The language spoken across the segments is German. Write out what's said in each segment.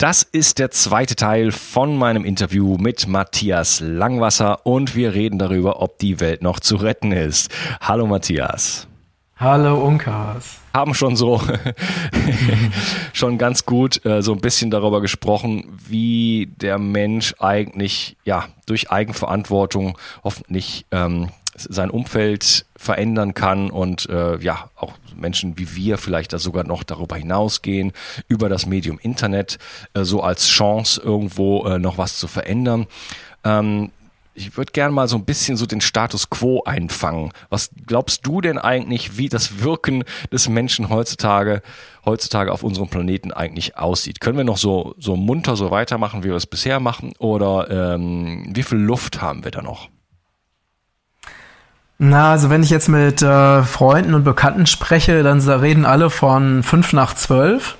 Das ist der zweite Teil von meinem Interview mit Matthias Langwasser und wir reden darüber, ob die Welt noch zu retten ist. Hallo Matthias. Hallo Unkas. Haben schon so schon ganz gut äh, so ein bisschen darüber gesprochen, wie der Mensch eigentlich ja durch Eigenverantwortung hoffentlich ähm, sein Umfeld verändern kann und äh, ja auch Menschen wie wir vielleicht da sogar noch darüber hinausgehen, über das Medium Internet äh, so als Chance irgendwo äh, noch was zu verändern. Ähm, ich würde gerne mal so ein bisschen so den Status quo einfangen. Was glaubst du denn eigentlich, wie das Wirken des Menschen heutzutage, heutzutage auf unserem Planeten eigentlich aussieht? Können wir noch so, so munter so weitermachen, wie wir es bisher machen? Oder ähm, wie viel Luft haben wir da noch? Na, also wenn ich jetzt mit äh, Freunden und Bekannten spreche, dann reden alle von fünf nach zwölf.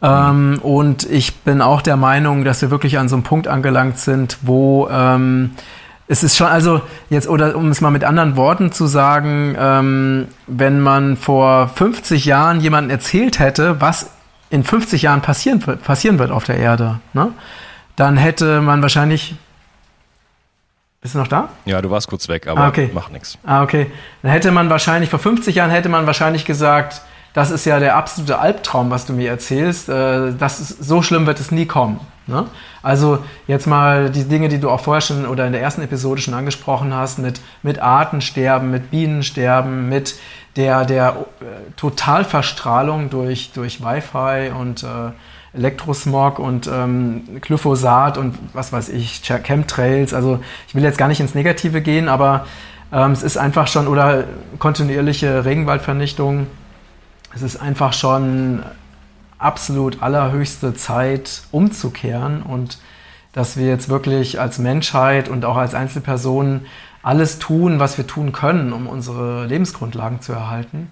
Ähm. Und ich bin auch der Meinung, dass wir wirklich an so einem Punkt angelangt sind, wo ähm, es ist schon, also jetzt, oder um es mal mit anderen Worten zu sagen, ähm, wenn man vor 50 Jahren jemandem erzählt hätte, was in 50 Jahren passieren, passieren wird auf der Erde, ne, dann hätte man wahrscheinlich bist du noch da? Ja, du warst kurz weg, aber ah, okay. macht nichts. Ah, okay. Dann hätte man wahrscheinlich, vor 50 Jahren hätte man wahrscheinlich gesagt, das ist ja der absolute Albtraum, was du mir erzählst. Äh, das ist, so schlimm wird es nie kommen. Ne? Also jetzt mal die Dinge, die du auch vorher schon oder in der ersten Episode schon angesprochen hast, mit, mit Artensterben, mit Bienensterben, mit der, der äh, Totalverstrahlung durch, durch Wi-Fi und äh, Elektrosmog und ähm, Glyphosat und was weiß ich, Chemtrails. Also ich will jetzt gar nicht ins Negative gehen, aber ähm, es ist einfach schon, oder kontinuierliche Regenwaldvernichtung, es ist einfach schon absolut allerhöchste Zeit umzukehren und dass wir jetzt wirklich als Menschheit und auch als Einzelpersonen alles tun, was wir tun können, um unsere Lebensgrundlagen zu erhalten.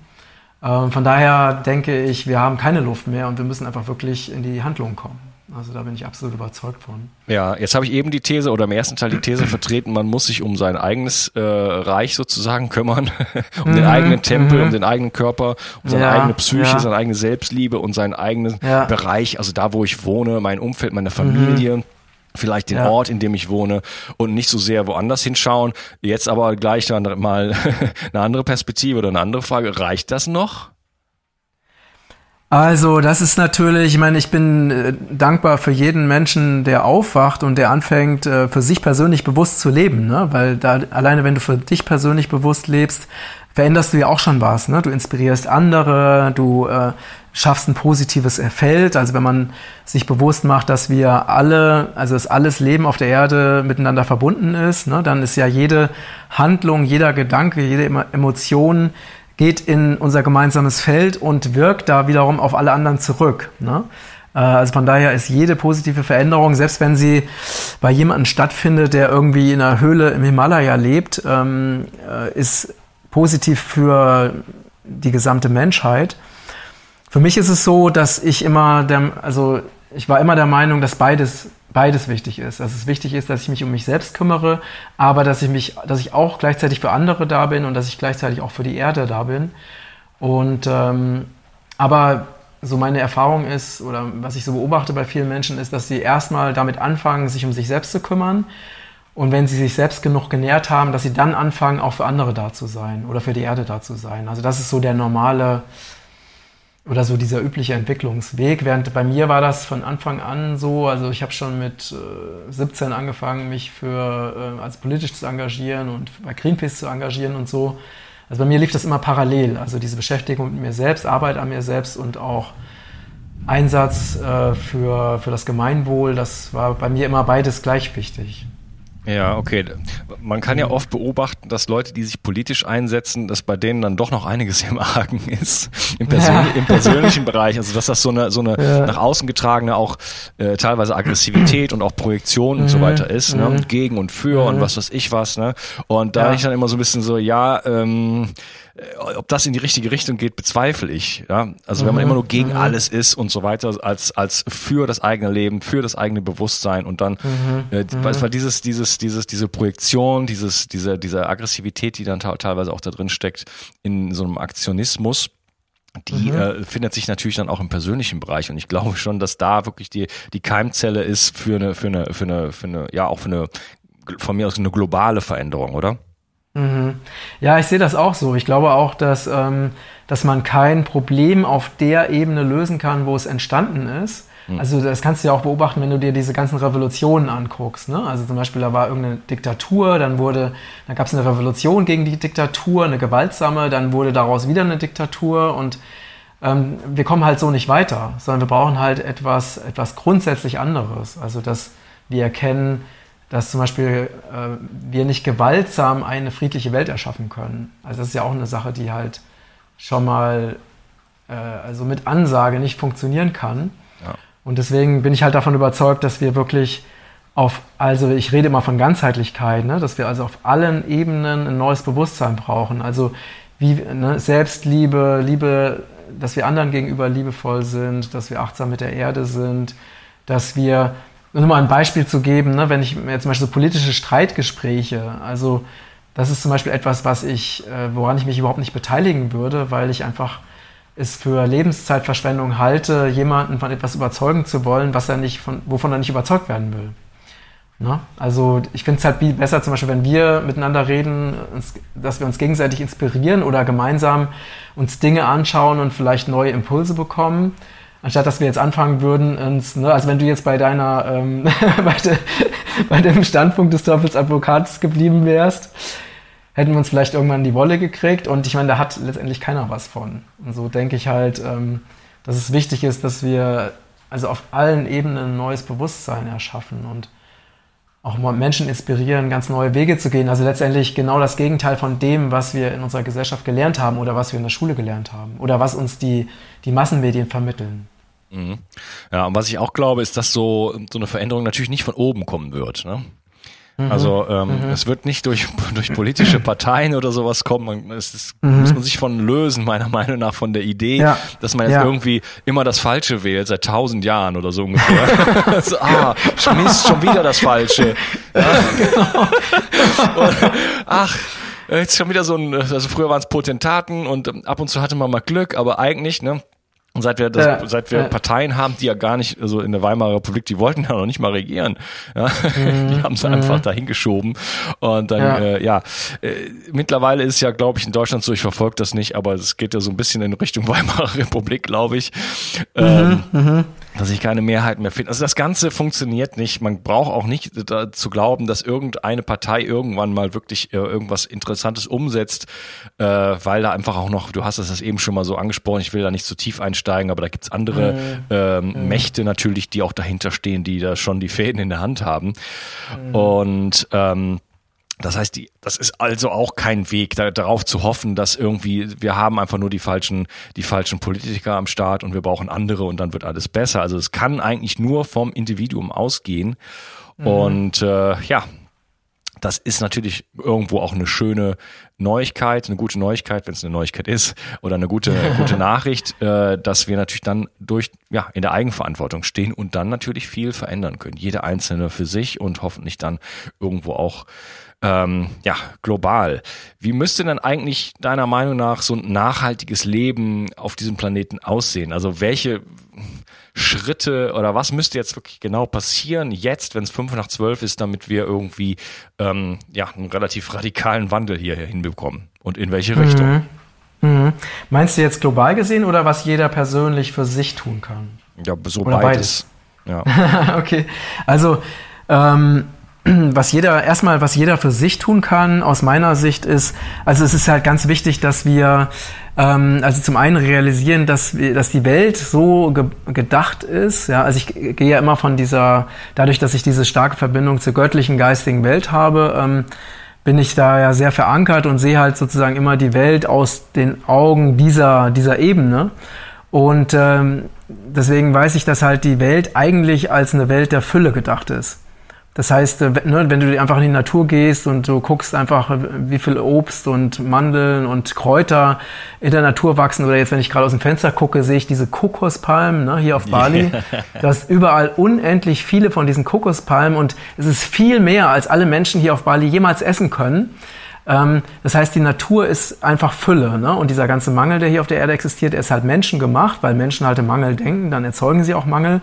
Ähm, von daher denke ich, wir haben keine Luft mehr und wir müssen einfach wirklich in die Handlung kommen. Also da bin ich absolut überzeugt von. Ja, jetzt habe ich eben die These oder im ersten Teil die These vertreten, man muss sich um sein eigenes äh, Reich sozusagen kümmern, um mhm, den eigenen Tempel, um mhm. den eigenen Körper, um seine ja, eigene Psyche, ja. seine eigene Selbstliebe und seinen eigenen ja. Bereich, also da, wo ich wohne, mein Umfeld, meine Familie. Mhm vielleicht den ja. Ort, in dem ich wohne und nicht so sehr woanders hinschauen. Jetzt aber gleich dann mal eine andere Perspektive oder eine andere Frage. Reicht das noch? Also, das ist natürlich, ich meine, ich bin äh, dankbar für jeden Menschen, der aufwacht und der anfängt, äh, für sich persönlich bewusst zu leben, ne? Weil da alleine, wenn du für dich persönlich bewusst lebst, veränderst du ja auch schon was, ne? Du inspirierst andere, du äh, schaffst ein positives Feld. Also wenn man sich bewusst macht, dass wir alle, also dass alles Leben auf der Erde miteinander verbunden ist, ne, dann ist ja jede Handlung, jeder Gedanke, jede Emotion geht in unser gemeinsames Feld und wirkt da wiederum auf alle anderen zurück. Ne? Äh, also von daher ist jede positive Veränderung, selbst wenn sie bei jemandem stattfindet, der irgendwie in einer Höhle im Himalaya lebt, ähm, äh, ist positiv für die gesamte Menschheit. Für mich ist es so, dass ich immer der, also ich war immer der Meinung, dass beides beides wichtig ist. Dass es wichtig ist, dass ich mich um mich selbst kümmere, aber dass ich mich, dass ich auch gleichzeitig für andere da bin und dass ich gleichzeitig auch für die Erde da bin. Und ähm, aber so meine Erfahrung ist, oder was ich so beobachte bei vielen Menschen, ist, dass sie erstmal damit anfangen, sich um sich selbst zu kümmern. Und wenn sie sich selbst genug genährt haben, dass sie dann anfangen, auch für andere da zu sein oder für die Erde da zu sein. Also das ist so der normale oder so dieser übliche Entwicklungsweg. Während bei mir war das von Anfang an so, also ich habe schon mit äh, 17 angefangen, mich für äh, als politisch zu engagieren und bei Greenpeace zu engagieren und so. Also bei mir lief das immer parallel. Also diese Beschäftigung mit mir selbst, Arbeit an mir selbst und auch Einsatz äh, für, für das Gemeinwohl, das war bei mir immer beides gleich wichtig. Ja, okay. Man kann ja oft beobachten, dass Leute, die sich politisch einsetzen, dass bei denen dann doch noch einiges im Argen ist, im, Persön ja. im persönlichen Bereich. Also dass das so eine, so eine ja. nach außen getragene auch äh, teilweise Aggressivität und auch Projektion mhm. und so mhm. weiter ist, ne? Mhm. gegen und für mhm. und was weiß ich was. Ne? Und da ja. ich dann immer so ein bisschen so, ja, ähm, äh, ob das in die richtige Richtung geht, bezweifle ich. Ja? Also mhm. wenn man mhm. immer nur gegen mhm. alles ist und so weiter, als, als für das eigene Leben, für das eigene Bewusstsein und dann, mhm. äh, mhm. weil dieses, dieses, dieses, diese Projektion, dieses, diese, diese Aggressivität, die dann teilweise auch da drin steckt, in so einem Aktionismus, die mhm. äh, findet sich natürlich dann auch im persönlichen Bereich und ich glaube schon, dass da wirklich die die Keimzelle ist für eine für eine für eine für eine ja auch für eine von mir aus eine globale Veränderung, oder? Mhm. Ja, ich sehe das auch so. Ich glaube auch, dass, ähm, dass man kein Problem auf der Ebene lösen kann, wo es entstanden ist. Mhm. Also das kannst du ja auch beobachten, wenn du dir diese ganzen Revolutionen anguckst. Ne? Also zum Beispiel, da war irgendeine Diktatur, dann wurde, dann gab es eine Revolution gegen die Diktatur, eine gewaltsame, dann wurde daraus wieder eine Diktatur und ähm, wir kommen halt so nicht weiter, sondern wir brauchen halt etwas, etwas grundsätzlich anderes. Also dass wir erkennen, dass zum Beispiel äh, wir nicht gewaltsam eine friedliche Welt erschaffen können. Also das ist ja auch eine Sache, die halt schon mal äh, also mit Ansage nicht funktionieren kann. Ja. Und deswegen bin ich halt davon überzeugt, dass wir wirklich auf, also ich rede immer von Ganzheitlichkeit, ne, dass wir also auf allen Ebenen ein neues Bewusstsein brauchen. Also wie ne, Selbstliebe, Liebe, dass wir anderen gegenüber liebevoll sind, dass wir achtsam mit der Erde sind, dass wir nur mal ein Beispiel zu geben, ne, wenn ich mir zum Beispiel so politische Streitgespräche, also das ist zum Beispiel etwas, was ich, äh, woran ich mich überhaupt nicht beteiligen würde, weil ich einfach es für Lebenszeitverschwendung halte, jemanden von etwas überzeugen zu wollen, was er nicht von, wovon er nicht überzeugt werden will. Ne? Also ich finde es halt besser, zum Beispiel, wenn wir miteinander reden, uns, dass wir uns gegenseitig inspirieren oder gemeinsam uns Dinge anschauen und vielleicht neue Impulse bekommen, anstatt dass wir jetzt anfangen würden, uns, ne, also wenn du jetzt bei deiner, ähm, bei, de, bei, dem Standpunkt des Teufels Advokates geblieben wärst, hätten wir uns vielleicht irgendwann die Wolle gekriegt und ich meine, da hat letztendlich keiner was von. Und so denke ich halt, ähm, dass es wichtig ist, dass wir also auf allen Ebenen ein neues Bewusstsein erschaffen und auch Menschen inspirieren, ganz neue Wege zu gehen. Also letztendlich genau das Gegenteil von dem, was wir in unserer Gesellschaft gelernt haben oder was wir in der Schule gelernt haben oder was uns die, die Massenmedien vermitteln. Mhm. Ja, und was ich auch glaube, ist, dass so, so eine Veränderung natürlich nicht von oben kommen wird. Ne? Mhm. Also ähm, mhm. es wird nicht durch, durch politische Parteien oder sowas kommen. Es ist, mhm. muss man sich von lösen, meiner Meinung nach, von der Idee, ja. dass man jetzt ja. irgendwie immer das Falsche wählt, seit tausend Jahren oder so ungefähr. so, ah, Mist, schon wieder das Falsche. Ja. Genau. und, ach, jetzt schon wieder so ein, also früher waren es Potentaten und ab und zu hatte man mal Glück, aber eigentlich, ne? Und seit wir, das, äh, seit wir äh. Parteien haben, die ja gar nicht, also in der Weimarer Republik, die wollten ja noch nicht mal regieren. Ja? Mhm. Die haben es mhm. einfach dahin geschoben. Und dann, ja, äh, ja. Äh, mittlerweile ist ja, glaube ich, in Deutschland so, ich verfolge das nicht, aber es geht ja so ein bisschen in Richtung Weimarer Republik, glaube ich. Mhm. Ähm, mhm dass ich keine Mehrheit mehr finde. Also das Ganze funktioniert nicht. Man braucht auch nicht zu glauben, dass irgendeine Partei irgendwann mal wirklich äh, irgendwas Interessantes umsetzt, äh, weil da einfach auch noch, du hast es eben schon mal so angesprochen, ich will da nicht zu tief einsteigen, aber da gibt's andere mhm. ähm, mhm. Mächte natürlich, die auch dahinter stehen, die da schon die Fäden in der Hand haben. Mhm. Und ähm, das heißt, die, das ist also auch kein Weg, da, darauf zu hoffen, dass irgendwie wir haben einfach nur die falschen, die falschen Politiker am Start und wir brauchen andere und dann wird alles besser. Also es kann eigentlich nur vom Individuum ausgehen. Mhm. Und äh, ja, das ist natürlich irgendwo auch eine schöne Neuigkeit, eine gute Neuigkeit, wenn es eine Neuigkeit ist, oder eine gute, gute Nachricht, äh, dass wir natürlich dann durch, ja, in der Eigenverantwortung stehen und dann natürlich viel verändern können. Jeder Einzelne für sich und hoffentlich dann irgendwo auch ähm, ja, global. Wie müsste denn eigentlich deiner Meinung nach so ein nachhaltiges Leben auf diesem Planeten aussehen? Also welche Schritte oder was müsste jetzt wirklich genau passieren jetzt, wenn es fünf nach zwölf ist, damit wir irgendwie ähm, ja, einen relativ radikalen Wandel hier hinbekommen? Und in welche Richtung? Mhm. Mhm. Meinst du jetzt global gesehen oder was jeder persönlich für sich tun kann? Ja, so oder beides. beides. Ja. okay, also ähm, was jeder, erstmal, was jeder für sich tun kann, aus meiner Sicht ist, also es ist halt ganz wichtig, dass wir, ähm, also zum einen realisieren, dass, wir, dass die Welt so ge gedacht ist, ja, also ich gehe ja immer von dieser, dadurch, dass ich diese starke Verbindung zur göttlichen, geistigen Welt habe, ähm, bin ich da ja sehr verankert und sehe halt sozusagen immer die Welt aus den Augen dieser, dieser Ebene. Und ähm, deswegen weiß ich, dass halt die Welt eigentlich als eine Welt der Fülle gedacht ist. Das heißt, äh, ne, wenn du einfach in die Natur gehst und du guckst einfach, wie viel Obst und Mandeln und Kräuter in der Natur wachsen, oder jetzt, wenn ich gerade aus dem Fenster gucke, sehe ich diese Kokospalmen ne, hier auf Bali. Yeah. Du hast überall unendlich viele von diesen Kokospalmen und es ist viel mehr, als alle Menschen hier auf Bali jemals essen können. Ähm, das heißt, die Natur ist einfach Fülle. Ne? Und dieser ganze Mangel, der hier auf der Erde existiert, ist halt menschengemacht, weil Menschen halt im Mangel denken, dann erzeugen sie auch Mangel.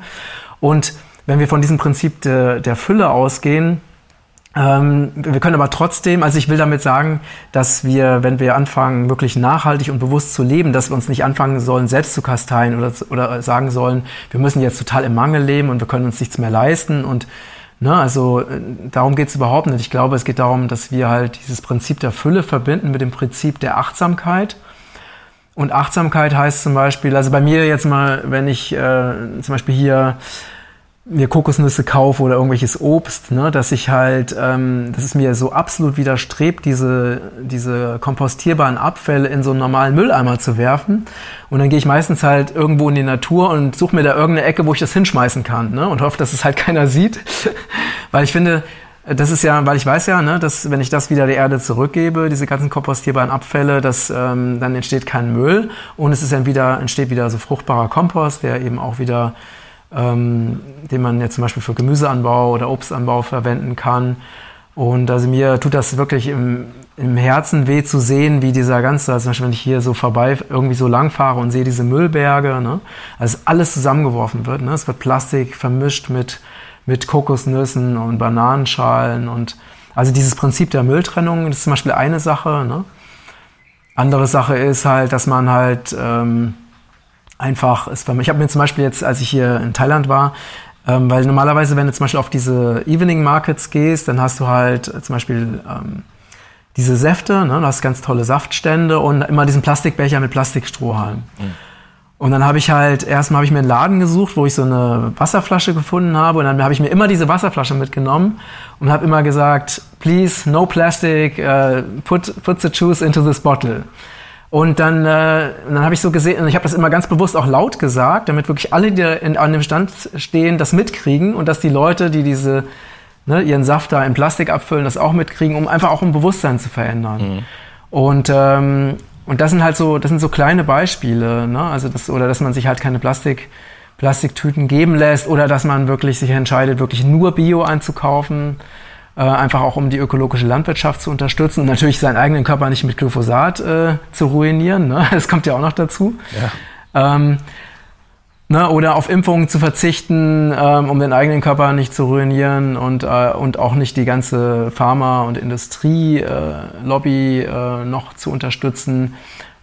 Und wenn wir von diesem Prinzip de, der Fülle ausgehen, ähm, wir können aber trotzdem, also ich will damit sagen, dass wir, wenn wir anfangen, wirklich nachhaltig und bewusst zu leben, dass wir uns nicht anfangen sollen, selbst zu kasteien oder, oder sagen sollen, wir müssen jetzt total im Mangel leben und wir können uns nichts mehr leisten und Ne, also äh, darum geht es überhaupt nicht. Ich glaube, es geht darum, dass wir halt dieses Prinzip der Fülle verbinden mit dem Prinzip der Achtsamkeit. Und Achtsamkeit heißt zum Beispiel, also bei mir jetzt mal, wenn ich äh, zum Beispiel hier mir Kokosnüsse kaufe oder irgendwelches Obst, ne, dass ich halt, ähm, dass es mir so absolut widerstrebt, diese, diese kompostierbaren Abfälle in so einen normalen Mülleimer zu werfen. Und dann gehe ich meistens halt irgendwo in die Natur und suche mir da irgendeine Ecke, wo ich das hinschmeißen kann, ne, und hoffe, dass es halt keiner sieht. weil ich finde, das ist ja, weil ich weiß ja, ne, dass wenn ich das wieder der Erde zurückgebe, diese ganzen kompostierbaren Abfälle, dass ähm, dann entsteht kein Müll und es ist dann wieder, entsteht wieder so fruchtbarer Kompost, der eben auch wieder ähm, den man jetzt zum Beispiel für Gemüseanbau oder Obstanbau verwenden kann. Und also mir tut das wirklich im, im Herzen weh zu sehen, wie dieser ganze, also zum Beispiel wenn ich hier so vorbei irgendwie so lang fahre und sehe diese Müllberge, ne, also alles zusammengeworfen wird. Ne, es wird Plastik vermischt mit, mit Kokosnüssen und Bananenschalen und also dieses Prinzip der Mülltrennung, ist zum Beispiel eine Sache. Ne. Andere Sache ist halt, dass man halt ähm, einfach ist. Ich habe mir zum Beispiel jetzt, als ich hier in Thailand war, ähm, weil normalerweise, wenn du zum Beispiel auf diese Evening Markets gehst, dann hast du halt äh, zum Beispiel ähm, diese Säfte, ne? du hast ganz tolle Saftstände und immer diesen Plastikbecher mit Plastikstrohhalm. Mhm. Und dann habe ich halt, erstmal habe ich mir einen Laden gesucht, wo ich so eine Wasserflasche gefunden habe. Und dann habe ich mir immer diese Wasserflasche mitgenommen und habe immer gesagt, please, no plastic, uh, put, put the juice into this bottle. Und dann, äh, dann habe ich so gesehen, und ich habe das immer ganz bewusst auch laut gesagt, damit wirklich alle, die in, an dem Stand stehen, das mitkriegen und dass die Leute, die diese ne, ihren Saft da in Plastik abfüllen, das auch mitkriegen, um einfach auch ein Bewusstsein zu verändern. Mhm. Und ähm, und das sind halt so, das sind so kleine Beispiele, ne? Also das oder dass man sich halt keine Plastik Plastiktüten geben lässt oder dass man wirklich sich entscheidet, wirklich nur Bio einzukaufen einfach auch um die ökologische Landwirtschaft zu unterstützen und natürlich seinen eigenen Körper nicht mit Glyphosat äh, zu ruinieren. Ne? Das kommt ja auch noch dazu. Ja. Ähm, ne? Oder auf Impfungen zu verzichten, ähm, um den eigenen Körper nicht zu ruinieren und, äh, und auch nicht die ganze Pharma- und Industrielobby äh, äh, noch zu unterstützen.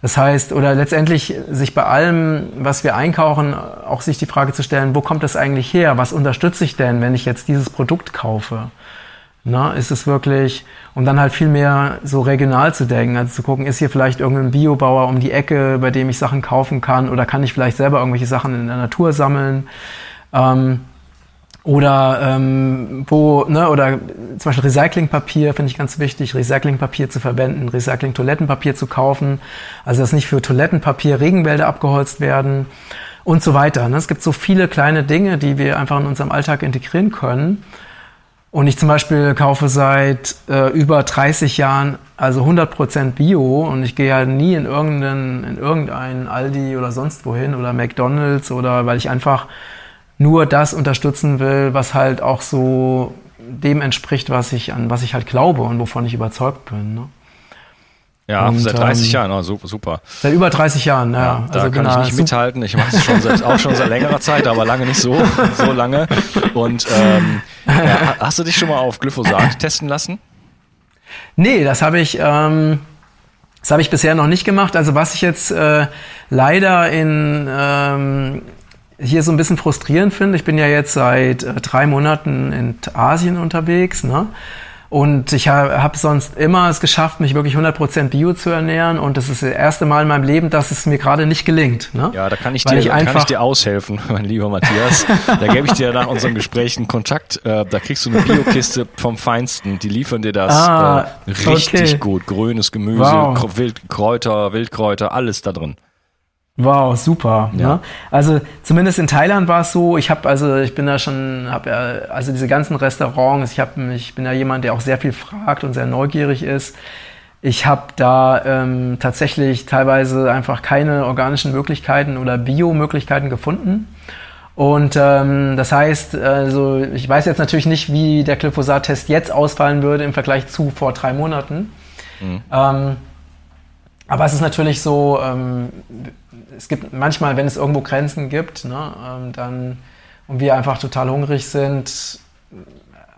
Das heißt, oder letztendlich sich bei allem, was wir einkaufen, auch sich die Frage zu stellen, wo kommt das eigentlich her? Was unterstütze ich denn, wenn ich jetzt dieses Produkt kaufe? Na, ist es wirklich, um dann halt viel mehr so regional zu denken, also zu gucken, ist hier vielleicht irgendein Biobauer um die Ecke, bei dem ich Sachen kaufen kann oder kann ich vielleicht selber irgendwelche Sachen in der Natur sammeln? Ähm, oder ähm, wo, ne, oder zum Beispiel Recyclingpapier finde ich ganz wichtig, Recyclingpapier zu verwenden, Recycling-Toilettenpapier zu kaufen, also dass nicht für Toilettenpapier Regenwälder abgeholzt werden und so weiter. Ne? Es gibt so viele kleine Dinge, die wir einfach in unserem Alltag integrieren können Und ich zum Beispiel kaufe seit äh, über 30 Jahren also 100% Bio und ich gehe halt nie in irgendeinen, in irgendeinen Aldi oder sonst wohin oder McDonalds oder weil ich einfach nur das unterstützen will, was halt auch so dem entspricht, was ich an was ich halt glaube und wovon ich überzeugt bin. Ne? Ja, und, seit 30 ähm, Jahren, oh, super. Seit über 30 Jahren, ja. ja da also kann genau, ich nicht mithalten. Ich mache es schon seit, auch schon seit längerer Zeit, aber lange nicht so, so lange. Und ähm, ja, hast du dich schon mal auf Glyphosat testen lassen? Nee, das habe ich, ähm, das habe ich bisher noch nicht gemacht. Also was ich jetzt äh, leider in ähm, hier so ein bisschen frustrierend finde, ich bin ja jetzt seit äh, drei Monaten in Asien unterwegs, ne? Und ich habe hab sonst immer es geschafft, mich wirklich 100% Bio zu ernähren. Und das ist das erste Mal in meinem Leben, dass es mir gerade nicht gelingt. Ne? Ja, da kann ich, dir, ich kann ich dir aushelfen, mein lieber Matthias. da gebe ich dir nach unserem Gespräch einen Kontakt. Äh, da kriegst du eine Biokiste vom Feinsten. Die liefern dir das ah, äh, richtig okay. gut. Grünes Gemüse, wow. Wildkräuter, Wildkräuter, alles da drin. Wow, super. Ja. Ne? Also zumindest in Thailand war es so. Ich habe also ich bin da schon, habe ja also diese ganzen Restaurants. Ich habe ich bin ja jemand, der auch sehr viel fragt und sehr neugierig ist. Ich habe da ähm, tatsächlich teilweise einfach keine organischen Möglichkeiten oder Bio-Möglichkeiten gefunden. Und ähm, das heißt, also ich weiß jetzt natürlich nicht, wie der Glyphosat-Test jetzt ausfallen würde im Vergleich zu vor drei Monaten. Mhm. Ähm, aber es ist natürlich so, ähm, es gibt manchmal, wenn es irgendwo Grenzen gibt, ne, ähm, dann und wir einfach total hungrig sind,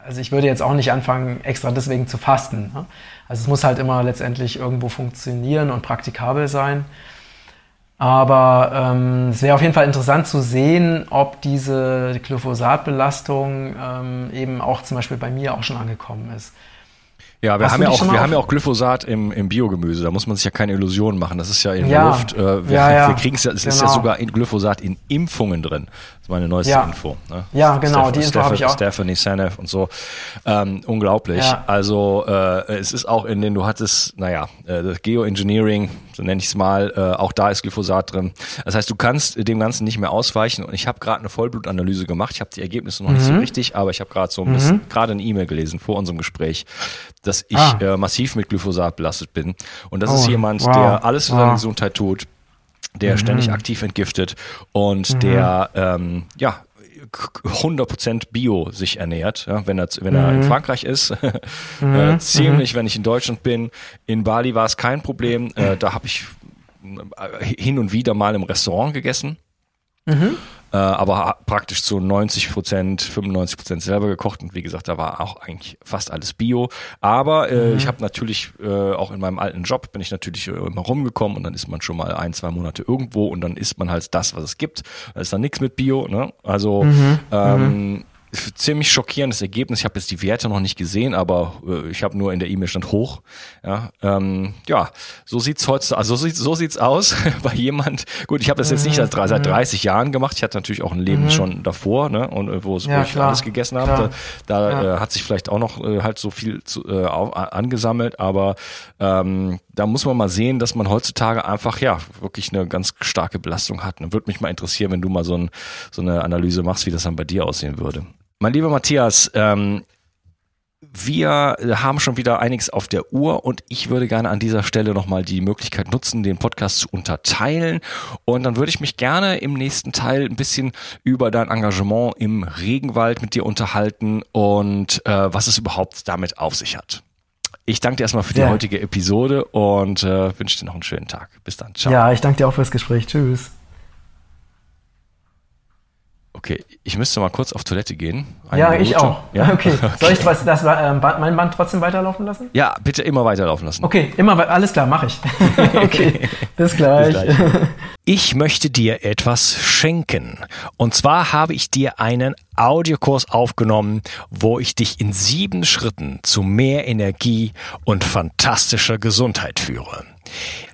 also ich würde jetzt auch nicht anfangen, extra deswegen zu fasten. Ne? Also es muss halt immer letztendlich irgendwo funktionieren und praktikabel sein. Aber ähm, es wäre auf jeden Fall interessant zu sehen, ob diese Glyphosatbelastung ähm, eben auch zum Beispiel bei mir auch schon angekommen ist. Ja, wir, haben ja, auch, wir haben ja auch Glyphosat im, im Biogemüse. Da muss man sich ja keine Illusionen machen. Das ist ja in ja. der Luft. Äh, wir, ja, ja. wir kriegen es ja, es genau. ist ja genau. sogar in Glyphosat in Impfungen drin. Das ist meine neueste. Info. Ne? Ja, genau, Steph die Info habe ich auch. Stephanie Seneff und so. Ähm, unglaublich. Also äh, es ist auch in den, du hattest, naja, äh, Geoengineering, so nenne ich es mal, äh, auch da ist Glyphosat drin. Das heißt, du kannst dem Ganzen nicht mehr ausweichen. Und ich habe gerade eine Vollblutanalyse gemacht. Ich habe die Ergebnisse noch mhm. nicht so mhm. richtig, aber ich habe gerade so ein bisschen, mhm. gerade eine E-Mail gelesen vor unserem Gespräch, dass ich ah. äh, massiv mit Glyphosat belastet bin. Und das oh, ist jemand, wow. der alles für wow. seine Gesundheit tut, der mhm. ständig aktiv entgiftet und mhm. der ähm, ja 100% Bio sich ernährt, ja, wenn er wenn er in mhm. Frankreich ist, äh, mhm. ziemlich, wenn ich in Deutschland bin. In Bali war es kein Problem, äh, da habe ich äh, hin und wieder mal im Restaurant gegessen. Mhm äh, aber praktisch zu 90 Prozent, 95 Prozent selber gekocht und wie gesagt, da war auch eigentlich fast alles Bio. Aber äh, mhm. ich habe natürlich äh, auch in meinem alten Job bin ich natürlich äh, immer rumgekommen und dann ist man schon mal ein, zwei Monate irgendwo und dann isst man halt das, was es gibt. Da ist dann nichts mit Bio. Ne? Also mhm. ähm, mhm ziemlich schockierendes Ergebnis. Ich habe jetzt die Werte noch nicht gesehen, aber äh, ich habe nur in der E-Mail stand hoch. Ja, ähm, ja so sieht's heute, also so, sieht, so sieht's aus bei jemand. Gut, ich habe das jetzt nicht seit, seit 30 mhm. Jahren gemacht. Ich hatte natürlich auch ein Leben mhm. schon davor, ne, und äh, wo, ja, wo ich klar. alles gegessen habe. Da, da ja. äh, hat sich vielleicht auch noch äh, halt so viel zu, äh, angesammelt, aber ähm, da muss man mal sehen, dass man heutzutage einfach ja wirklich eine ganz starke Belastung hat. Und würde mich mal interessieren, wenn du mal so, ein, so eine Analyse machst, wie das dann bei dir aussehen würde. Mein lieber Matthias, ähm, wir haben schon wieder einiges auf der Uhr und ich würde gerne an dieser Stelle nochmal die Möglichkeit nutzen, den Podcast zu unterteilen. Und dann würde ich mich gerne im nächsten Teil ein bisschen über dein Engagement im Regenwald mit dir unterhalten und äh, was es überhaupt damit auf sich hat. Ich danke dir erstmal für die ja. heutige Episode und äh, wünsche dir noch einen schönen Tag. Bis dann. Ciao. Ja, ich danke dir auch fürs Gespräch. Tschüss. Okay, ich müsste mal kurz auf Toilette gehen. Eine ja, Minute. ich auch. Ja? Okay. okay. Soll ich das, das äh, mein Band trotzdem weiterlaufen lassen? Ja, bitte immer weiterlaufen lassen. Okay, immer alles klar, mache ich. okay, bis gleich. bis gleich. Ich möchte dir etwas schenken. Und zwar habe ich dir einen Audiokurs aufgenommen, wo ich dich in sieben Schritten zu mehr Energie und fantastischer Gesundheit führe.